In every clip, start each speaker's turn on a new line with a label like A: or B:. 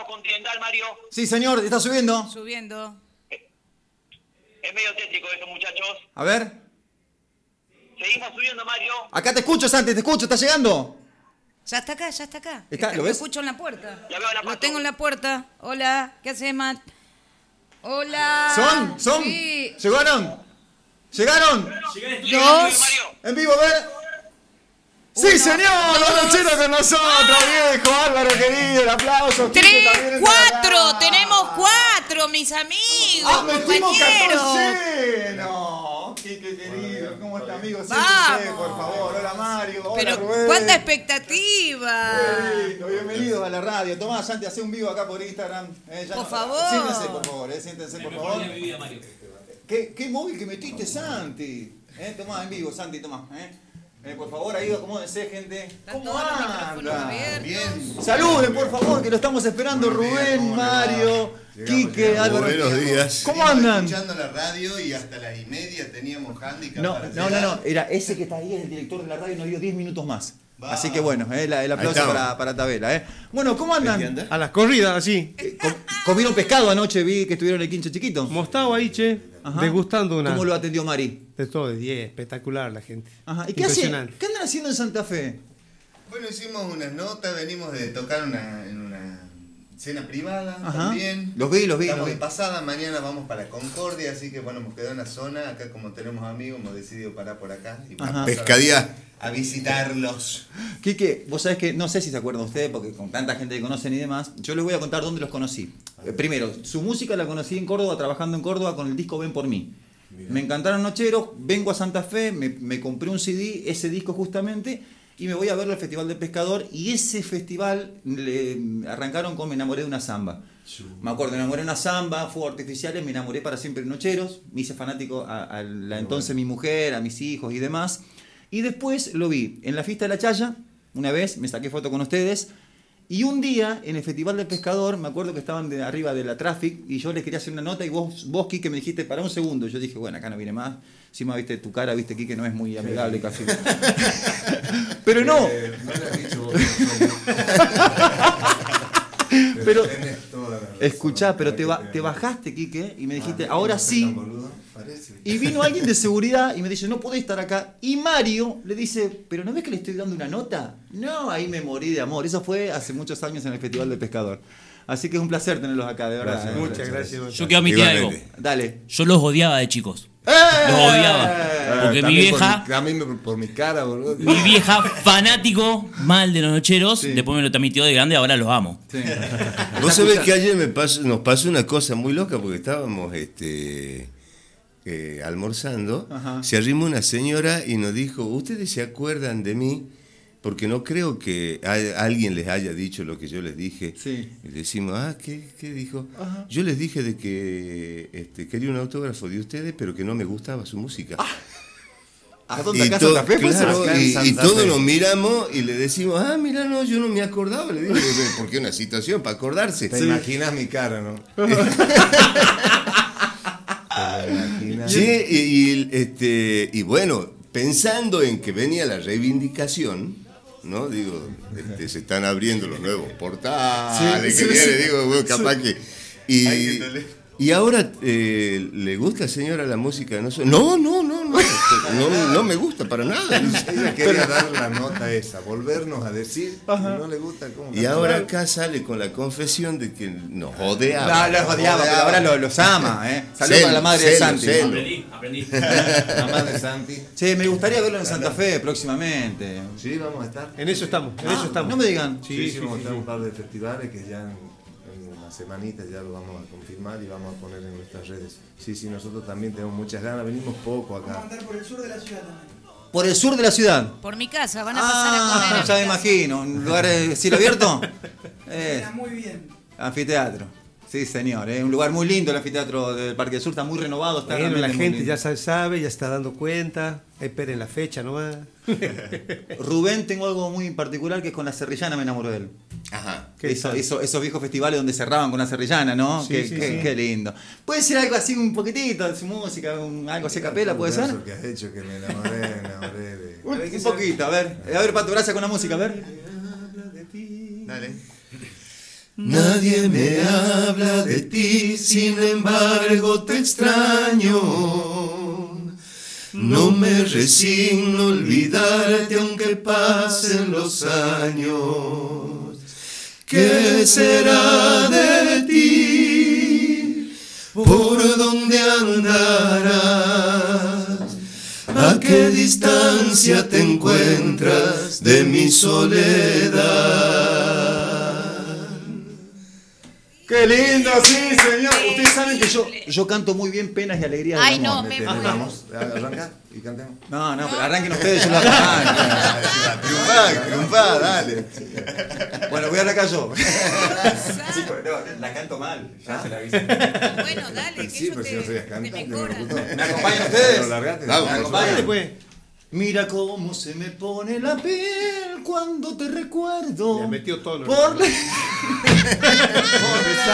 A: Arrancamos Continental, Mario.
B: Sí, señor, está subiendo.
C: Subiendo.
A: Es medio tétrico esto, muchachos.
B: A ver.
A: Seguimos subiendo, Mario.
B: Acá te escucho, Santi, te escucho, ¿está llegando?
C: Ya está acá, ya está acá.
B: Está, ¿lo ves?
C: escucho en la puerta.
A: Ya veo la
C: Lo tengo en la puerta. Hola, ¿qué haces, Matt? Hola.
B: ¿Son? ¿Son?
C: Sí.
B: ¿Llegaron? ¿Llegaron?
C: Dos.
B: En vivo, a ver. ¡Sí, señor! ¡Los con nosotros, viejo! Álvaro, aplauso.
C: Tres, cuatro. Tenemos cuatro, mis amigos,
B: ¡Ah, metimos
C: compañeros.
B: 14! No, Quique, querido, ¿cómo está, amigo?
C: Vamos.
B: Siéntese, por favor. Hola, Mario. Hola,
C: Pero
B: Rubén.
C: cuánta expectativa.
B: Qué lindo, Bienvenidos a la radio. Tomás, Santi, hace un vivo acá por Instagram. Eh, ya
C: Por
B: no-
C: favor.
B: Siéntense, por favor, eh, siéntense, por favor. ¿Qué, qué móvil que metiste, Santi? Eh, tomá, en vivo, Santi, tomá. Eh. Eh, por favor, ahí acomódense, gente. ¿Cómo anda?
D: Bien.
B: Saluden, por favor, que lo estamos esperando.
D: Muy
B: Rubén. Mario,
D: Llegamos,
B: Quique. Álvaro.
D: Buenos días.
B: ¿Cómo andan?
D: escuchando la radio y hasta las y media teníamos handicap
B: No,
D: para
B: no, no, era ese que está ahí, es el director de la radio, nos dio 10 minutos más.
D: Va.
B: Así que bueno, eh, la- el aplauso para, para Tabela. Eh. Bueno, ¿cómo
D: ¿Qué
B: andan?
D: anda?
E: A las corridas, así.
B: Eh, com- ¿Comieron pescado anoche? Vi que estuvieron en el quincho chiquito.
E: Mostado ahí, che.
B: Ajá.
E: Degustando una.
B: ¿Cómo lo atendió Mari?
E: De todo, de 10. Espectacular la gente.
B: Ajá. ¿Y qué hacen?
E: Impresionante.
B: ¿Qué andan haciendo en Santa Fe?
D: Bueno, hicimos unas notas, venimos de tocar una, en una cena privada
B: Ajá.
D: también.
B: Los vi, los vi,
D: Estamos
B: los vi.
D: de pasada, mañana vamos para Concordia, así que bueno, hemos quedado en la zona. Acá como tenemos amigos, hemos decidido parar por acá. Y
B: Ajá.
D: vamos a- A visitarlos.
B: Quique, vos sabés que no sé si se acuerdan ustedes, porque con tanta gente que conocen y demás, yo les voy a contar dónde los conocí. Primero, su música la conocí en Córdoba, trabajando en Córdoba con el disco Ven por mí. Me encantaron Nocheros, vengo a Santa Fe, me, me compré un CD, ese disco justamente, y me voy a ver al Festival del Pescador, y ese festival le arrancaron con Me enamoré de una samba. Me acuerdo, me enamoré de una samba, fuegos artificiales, me enamoré para siempre de Nocheros, me hice fanático a, a la entonces mi mujer, a mis hijos y demás. Y después lo vi en la fiesta de la Chaya, una vez, me saqué foto con ustedes. Y un día, en el Festival del Pescador, me acuerdo que estaban de arriba de la Traffic y yo les quería hacer una nota y vos, vos Quique, me dijiste, para un segundo. Yo dije, bueno, acá no viene más. Encima, viste, tu cara, viste, Quique, no es muy amigable casi. Pero no,
F: Eh, no le has dicho vos.
B: Pero- escuchá, pero te, ba- te bajaste, Quique, y me dijiste,
F: Ah,
B: ahora sí. Y vino alguien de seguridad y me dice, no podés estar acá. Y Mario le dice, pero ¿no ves que le estoy dando una nota? No, ahí me morí de amor. Eso fue hace muchos años en el Festival del Pescador. Así que es un placer tenerlos acá, de verdad.
F: Gracias,
B: ¿eh?
E: Muchas gracias.
G: Yo quiero admitir algo.
B: Dale.
G: Yo los odiaba de chicos.
B: ¡Eh!
G: Los odiaba.
F: Ah,
G: Porque mi
F: por
G: vieja,
F: mi- También por, por mi cara, boludo.
G: mi vieja fanático mal de los nocheros,
B: Sí.
G: después me lo transmitió de grande, ahora los amo.
B: Sí.
D: Vos sabés que ayer me pasó- nos pasó una cosa muy loca porque estábamos este, eh, almorzando.
B: Ajá.
D: Se arrimó una señora y nos dijo, ¿ustedes se acuerdan de mí? Porque no creo que a- alguien les haya dicho lo que yo les dije.
B: Sí.
D: Y decimos, ah, ¿qué, qué dijo?
B: Ajá.
D: Yo les dije de que este, quería un autógrafo de ustedes, pero que no me gustaba su música.
B: ¿A dónde?
D: Y
B: ¿Acá en
D: to- claro,
F: en
D: y, y todos nos miramos y le decimos, ah, mira, no, yo no me acordaba. Le digo, porque una situación para acordarse.
F: Te imaginas mi cara, ¿no?
D: Sí, y, y, este, y bueno, pensando en que venía la reivindicación, ¿no? Digo, este, se están abriendo los nuevos portales,
B: Sí,
D: que
B: sí,
D: viene,
B: sí.
D: digo, bueno, capaz que... Y, y ahora, eh, ¿le gusta, señora, la música? No, no, no, no, no, no me gusta para nada.
F: Ella quería dar la nota esa, volvernos a decir que no le gusta cómo
D: Y ahora acá sale con la confesión de que nos odiaba.
B: No, los odiaba, pero ahora los, los ama, ¿eh? Saludos para la madre de Santi.
D: celo.
G: Aprendí, aprendí.
F: La madre Santi.
B: Sí, me gustaría verlo en Santa Fe próximamente.
F: Sí, vamos a estar.
E: En eso estamos, en eso estamos.
B: No me digan.
F: Sí,
E: Sí,
F: sí,
E: sí,
F: vamos a estar un par de festivales que ya en, semanita ya lo vamos a confirmar y vamos a poner en nuestras redes. Sí, sí, nosotros también tenemos muchas ganas, venimos poco acá.
H: por el sur de la ciudad también.
B: Por el sur de la ciudad.
C: Por mi casa, van a pasar a comer.
B: Ah,
C: a
B: ya me imagino. Un lugar de cielo abierto. Eh,
H: muy bien.
B: anfiteatro. Sí, señor. Es un lugar muy lindo el anfiteatro del Parque del Sur. Está muy renovado. Está
E: Bueno, la gente ya sa- sabe, ya está dando cuenta. Esperen la fecha nomás.
B: Rubén, tengo algo muy particular que es con la serrillana, me enamoró de él.
D: Ajá.
E: ¿Qué
B: Eso- esos viejos festivales donde cerraban con la serrillana, ¿no?
E: Sí,
B: qué,
E: sí,
B: qué-
E: sí.
B: qué lindo. Puede ser algo así, un poquitito de su música, un- algo así a capela, ¿puede ser?
F: Eso que has hecho que me enamoré, me enamoré de...
B: Un, un poquito, a ver. A ver, Pato, gracias con la música, a ver.
D: Dale. Nadie me habla de ti, sin embargo te extraño. No me resigno a olvidarte aunque pasen los años. ¿Qué será de ti? ¿Por dónde andarás? ¿A qué distancia te encuentras de mi soledad?
B: ¡Qué lindo! Sí, señor. Ustedes saben que yo, yo canto muy bien penas y alegrías
C: Ay, no, me.
F: Vamos, arranca y cantemos.
B: No, no, pero arranquen ustedes, yo la arranco.
D: Triunfá, triunfá, dale.
B: Bueno, voy a arrancar yo. Chicos, no, la canto mal. Ya se la aviso.
C: Bueno, dale, que
F: Sí,
C: yo
F: pero
C: te,
F: si no sabías cantar, te me
B: ¿Me acompañan ustedes?
F: Largaste.
D: Vamos,
B: ¿Me
D: por
B: acompañan?
E: Dale, pues.
B: Mira cómo se me pone la piel cuando te recuerdo.
E: Le metió todo lo
B: Por la-
F: Está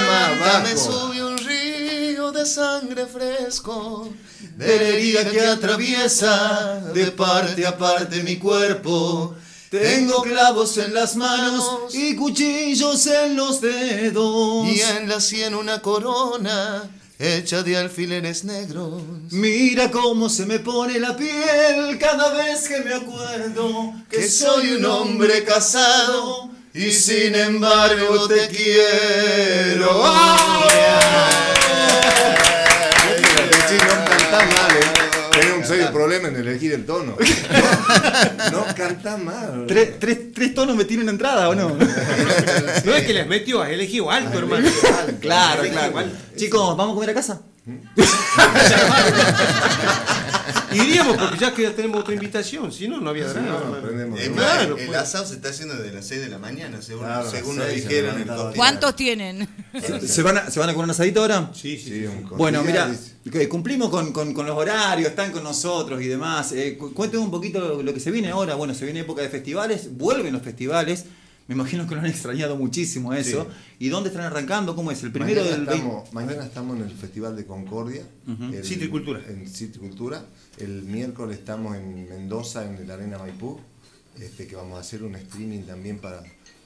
F: más
D: Dame
F: bajo.
D: sube un río de sangre fresco,
B: de la herida que atraviesa de parte a parte mi cuerpo. Tengo clavos en las manos y cuchillos en los dedos.
D: y en la sien una corona hecha de alfileres negros.
B: Mira cómo se me pone la piel cada vez que me acuerdo
D: Que soy un hombre casado y sin embargo te quiero.
F: Sí, un serio problema en elegir el tono. No, no cantás mal.
B: ¿Tres, tres, tres tonos me tienen entrada o no?
E: No es que les metió, has elegido alto, hermano.
B: claro, claro. Chicos, ¿vamos a comer a casa?
E: Iríamos porque ya que ya tenemos otra invitación, si no, no había drama.
D: Más,
E: Claro,
D: el
E: pues.
D: asado se está haciendo desde las 6 de la mañana, según,
F: Claro,
D: según nos
F: se
D: dijeron en el.
C: ¿Cuántos tienen?
B: ¿Se van a, ¿se van a comer un asadito ahora?
E: Sí, sí.
F: Sí, un
B: Bueno, mira, cumplimos con, con- con los horarios, están con nosotros y demás. Eh, cu- cuéntenme un poquito lo, lo que se viene ahora. Bueno, se viene época de festivales, vuelven los festivales. Me imagino que lo han extrañado muchísimo eso. ¿Y dónde están arrancando? ¿Cómo es? El primero
F: mañana
B: del 20.
F: estamos, mañana estamos en el Festival de Concordia. el-
E: Citricultura.
F: En Citricultura. El miércoles estamos en Mendoza, en el Arena Maipú, este, que vamos a hacer un streaming también para,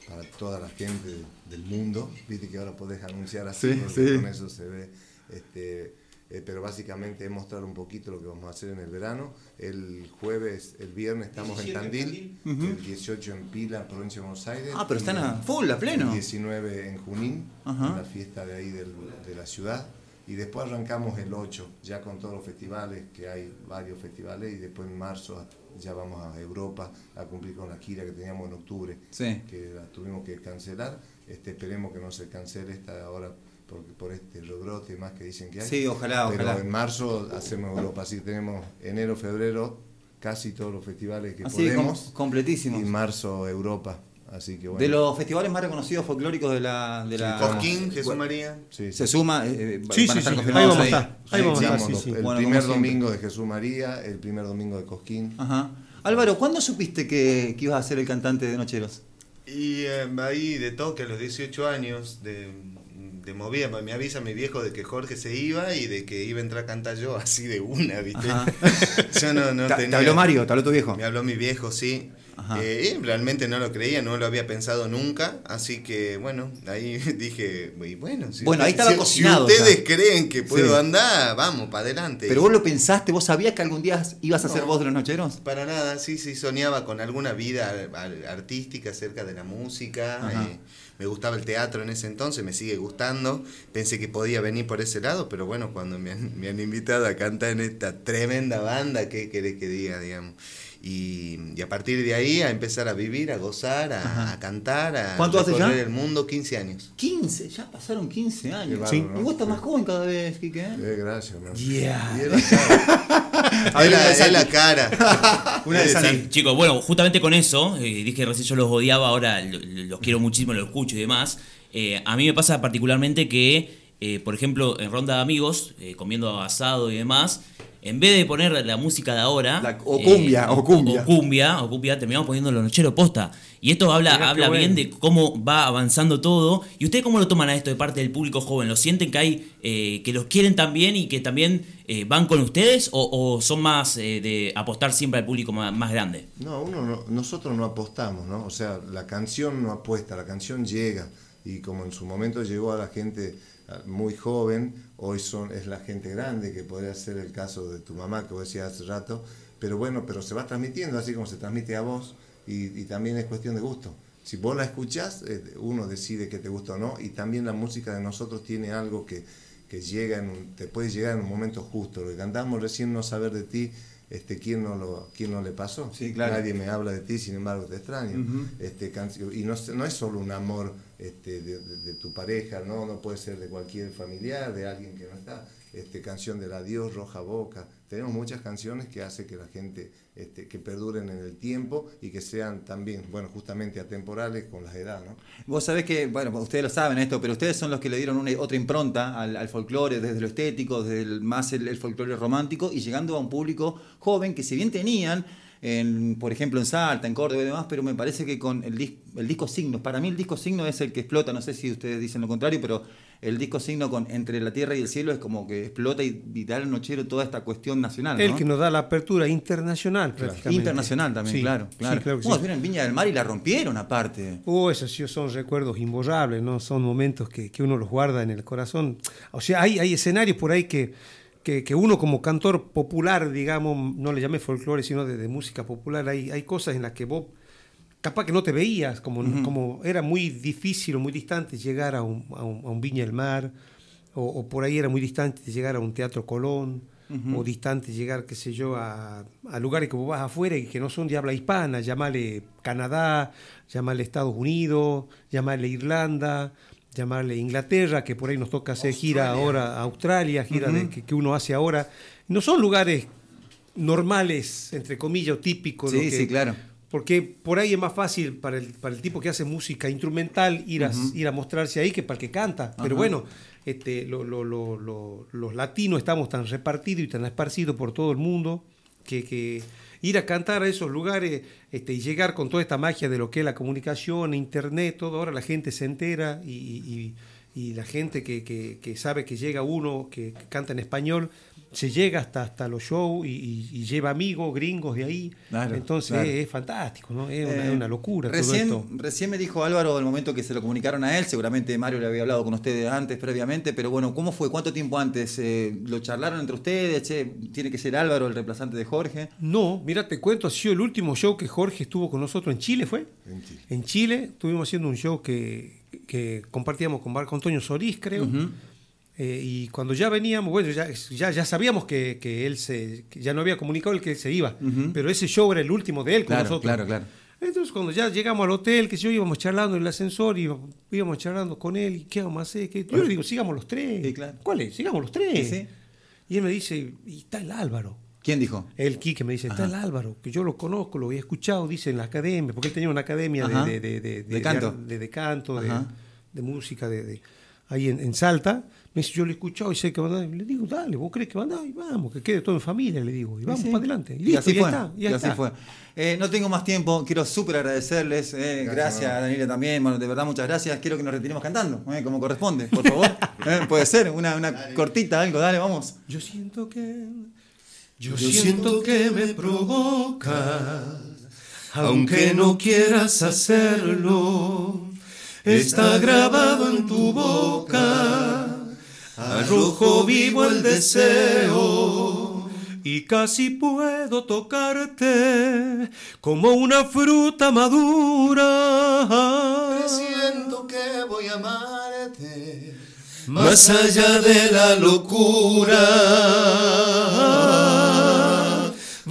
F: para toda la gente de- del mundo. Viste que ahora podés anunciar así,
B: Sí, sí.
F: con eso se ve. Este, eh, pero básicamente es mostrar un poquito lo que vamos a hacer en el verano. El jueves, el viernes estamos en Tandil, el 18 en Pila, provincia de Buenos Aires.
B: Ah, pero están a full, a pleno.
F: el 19 en Junín,
B: Ajá.
F: en la fiesta de ahí del- de la ciudad. Y después arrancamos el 8, ya con todos los festivales, que hay varios festivales. Y después en marzo ya vamos a Europa a cumplir con la gira que teníamos en octubre,
B: Sí.
F: que la tuvimos que cancelar. Este, esperemos que no se cancele esta ahora porque por este rebrote más que dicen que hay.
B: Sí, ojalá,
F: Pero
B: ojalá.
F: en marzo hacemos Europa, así que tenemos enero, febrero, casi todos los festivales que
B: Así, com-
F: podemos.
B: completísimos.
F: Y marzo Europa. Así que bueno.
B: De los festivales más reconocidos folclóricos de la. De la
D: Cosquín, Jesús María.
F: Sí, sí.
B: Se suma. eh, eh,
E: Sí,
B: van a
E: sí,
B: estar
E: sí.
B: confirmados
E: Ahí vamos a
B: ahí.
E: estar. Ahí
F: Sí,
E: vamos a estar.
F: El
B: Bueno,
F: primer domingo de Jesús María, el primer domingo de Cosquín.
B: Ajá. Álvaro, ¿cuándo supiste que, que ibas a ser el cantante de Nocheros?
H: Y eh, ahí de toque a los 18 años de, de movida, me avisa mi viejo de que Jorge se iba y de que iba a entrar a cantar yo así de una, ¿viste? Yo no, no
B: ¿Te,
H: tenía...
B: te habló Mario? ¿Te habló tu viejo?
H: Me habló mi viejo, sí. Eh, realmente no lo creía, no lo había pensado nunca, así que bueno, ahí dije, bueno, si,
B: Bueno, ahí estaba
H: si-
B: cocinado
H: si ustedes creen que puedo
B: Sí.
H: andar, vamos, para adelante.
B: ¿Pero vos lo pensaste? ¿Vos sabías que algún día ibas a ser vos de los Nocheros?
H: Para nada, sí, sí, soñaba con alguna vida ar- ar- artística acerca de la música. Eh, me gustaba el teatro en ese entonces, me sigue gustando. Pensé que podía venir por ese lado, pero bueno, cuando me han, me han invitado a cantar en esta tremenda banda, ¿qué querés que diga, digamos? Y, y a partir de ahí a empezar a vivir, a gozar, a, a cantar, a
B: ¿Cuánto hace ya?
H: recorrer el mundo, 15 años.
B: 15, ya pasaron 15 años. Y vos estás más joven cada vez, Quique. ¿eh?
F: Eh, gracias, man.
B: Yeah.
F: Y era cara.
B: A ver,
H: es, la, la cara.
B: Una de.
G: Sí, chicos, bueno, justamente con eso, eh, dije que recién yo los odiaba, ahora lo- lo- los quiero muchísimo, los escucho y demás. Eh, a mí me pasa particularmente que, eh, por ejemplo, en ronda de amigos, eh, comiendo asado y demás, en vez de poner la música de ahora.
B: La- o cumbia, o cumbia.
G: O cumbia, o cumbia, terminamos poniendo los nocheros posta. Y esto habla,
E: Mirá
G: habla bien
E: bueno.
G: de cómo va avanzando todo. ¿Y ustedes cómo lo toman a esto de parte del público joven? ¿Lo sienten que hay, eh, que los quieren también y que también eh, van con ustedes? ¿O, o son más eh, de apostar siempre al público más, más grande?
F: No, uno no- nosotros no apostamos, ¿no? O sea, la canción no apuesta, la canción llega. Y como en su momento llegó a la gente ah, muy joven, hoy son, es la gente grande, que podría ser el caso de tu mamá que vos decías hace rato, pero bueno, pero se va transmitiendo así como se transmite a vos y, y también es cuestión de gusto. Si vos la escuchás, eh, uno decide que te gusta o no y también la música de nosotros tiene algo que, que llega en te puede llegar en un momento justo. Lo que cantamos recién no saber de ti, este, ¿quién, no lo, ¿quién no le pasó?
B: Sí, claro.
F: Nadie me habla de ti, sin embargo te extraño.
B: Ujú.
F: este, cancio- y no, es- no es solo un amor este, de, de- de tu pareja, ¿no? no puede ser de cualquier familiar, de alguien que no está. Este, canción del adiós, roja boca. Tenemos muchas canciones que hace que la gente, este, que perduren en el tiempo y que sean también, bueno, justamente atemporales con las edades, ¿no?
B: Vos sabés que, bueno, ustedes lo saben esto, pero ustedes son los que le dieron una, otra impronta al, al folclore, desde lo estético, desde el, más el, el folclore romántico, y llegando a un público joven que si bien tenían, en, por ejemplo, en Salta, en Córdoba y demás, pero me parece que con el, dis- el disco signo, para mí el disco signo es el que explota, no sé si ustedes dicen lo contrario, pero el disco signo con Entre la Tierra y el Cielo es como que explota y, y da al nochero toda esta cuestión nacional.
E: El que nos da la apertura internacional, prácticamente.
B: Internacional también,
E: Sí,
B: claro.
E: sí,
B: claro.
E: claro que
B: Vos
E: sí.
B: vieron en Viña del Mar y la rompieron aparte.
E: Oh, esos sí son recuerdos imborrables, ¿no? Son momentos que, que uno los guarda en el corazón. O sea, hay, hay escenarios por ahí que, que, que uno como cantor popular, digamos, no le llame folclore, sino de, de música popular, hay, hay cosas en las que vos capaz que no te veías, como, como era muy difícil o muy distante llegar a un, a un, a un Viña del Mar, o, o por ahí era muy distante llegar a un Teatro Colón, o distante llegar, qué sé yo, a, a lugares que vos vas afuera y que no son de habla hispana, llamarle Canadá, llamarle Estados Unidos, llamarle Irlanda, llamarle Inglaterra, que por ahí nos toca hacer gira ahora, Australia, gira de- que, que uno hace ahora. No son lugares normales, entre comillas, o típicos. lo
B: Sí,
E: que-
B: sí, claro.
E: porque por ahí es más fácil para el, para el tipo que hace música instrumental ir a, ir a mostrarse ahí que para el que canta. Pero bueno, este, lo- lo- lo- lo- los latinos estamos tan repartidos y tan esparcidos por todo el mundo que, que ir a cantar a esos lugares este, y llegar con toda esta magia de lo que es la comunicación, internet, todo, ahora la gente se entera y, y- y la gente que, que- que sabe que llega uno que, que canta en español, se llega hasta, hasta los shows y, y- y lleva amigos gringos de ahí.
B: Claro,
E: Entonces
B: claro.
E: es, es fantástico, ¿no? Es, una,
B: Eh,
E: es una locura
B: Recién,
E: todo esto.
B: recién me dijo Álvaro el momento que se lo comunicaron a él, seguramente Mario le había hablado con ustedes antes, previamente, pero bueno, ¿cómo fue? ¿Cuánto tiempo antes? Eh, ¿Lo charlaron entre ustedes? Che, ¿Tiene que ser Álvaro el reemplazante de Jorge?
E: No, mira, te cuento, ha sido el último show que Jorge estuvo con nosotros en Chile, ¿fue?
F: En Chile.
E: En Chile estuvimos haciendo un show que, que compartíamos con Marco Antonio Solís, creo. Eh, y cuando ya veníamos, bueno, ya, ya, ya sabíamos que, que él se, que ya no había comunicado el que él se iba, pero ese show era el último de él con
B: Claro,
E: nosotros.
B: claro, claro.
E: Entonces cuando ya llegamos al hotel, que yo, íbamos charlando en el ascensor, y íbamos, íbamos charlando con él, y qué vamos a hacer, ¿Qué? yo le digo, sigamos los tres.
B: Sí, claro.
E: ¿Cuál es? Sigamos los tres.
B: Sí, sí.
E: Y él me dice, y está el Álvaro.
B: ¿Quién dijo?
E: El Quique me dice, está el Álvaro, que yo lo conozco, lo había escuchado, dice en la academia, porque él tenía una academia de, de, de, de-
B: De canto.
E: de, de canto, de, música, de, de- ahí en, en Salta. Me dice, yo lo he escuchado y sé que va a andar. Le digo, dale, vos crees que va a andar, y vamos, que quede todo en familia, le digo, y vamos
B: Sí,
E: para adelante. Y,
B: Y
E: listo,
B: así
E: ya
B: fue.
E: está, ya
B: y así
E: está.
B: fue. Eh, no tengo más tiempo, quiero súper agradecerles. eh, gracias,
F: mamá.
B: Daniela también. Bueno, de verdad, muchas gracias. Quiero que nos retiremos cantando, eh, como corresponde, por favor. Eh, Puede ser, una, una cortita, algo, dale, vamos.
E: Yo siento que.
H: Yo siento que me provocas, aunque no quieras hacerlo. Está grabado en tu boca, al rojo vivo el deseo.
E: Y casi puedo tocarte como una fruta madura.
H: Siento que voy a amarte más allá de la locura.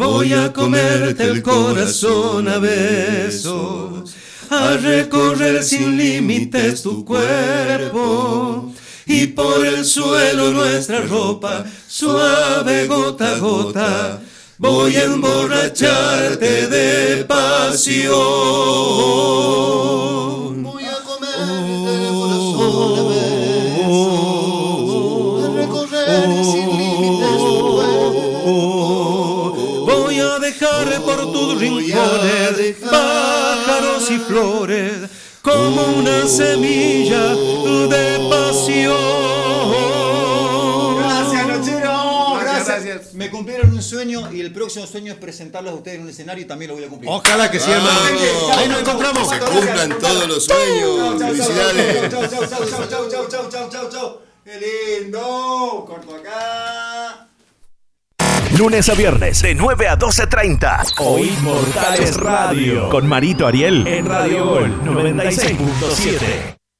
H: Voy a comerte el corazón a besos, a recorrer sin límites tu cuerpo. Y por el suelo nuestra ropa, suave gota a gota, voy a emborracharte de pasión. Voy a comerte el corazón a besos,
E: y flores como una semilla de pasión.
B: Gracias, Nochero. Gracias. Me cumplieron un sueño y el próximo sueño es presentarlos a ustedes en un escenario y también lo voy a cumplir.
E: Ojalá que sí, hermano. Ahí nos encontramos.
D: Se cumplan todos los sueños. Felicidades.
B: Chau, chau, chau, chau, chau, chau, chau, chau, chau, chau. ¡Qué lindo! Corto acá.
I: Lunes a viernes de 9 a 12.30. Hoy Mortales Radio. Con Marito Ariel en Radio Gol 96.7.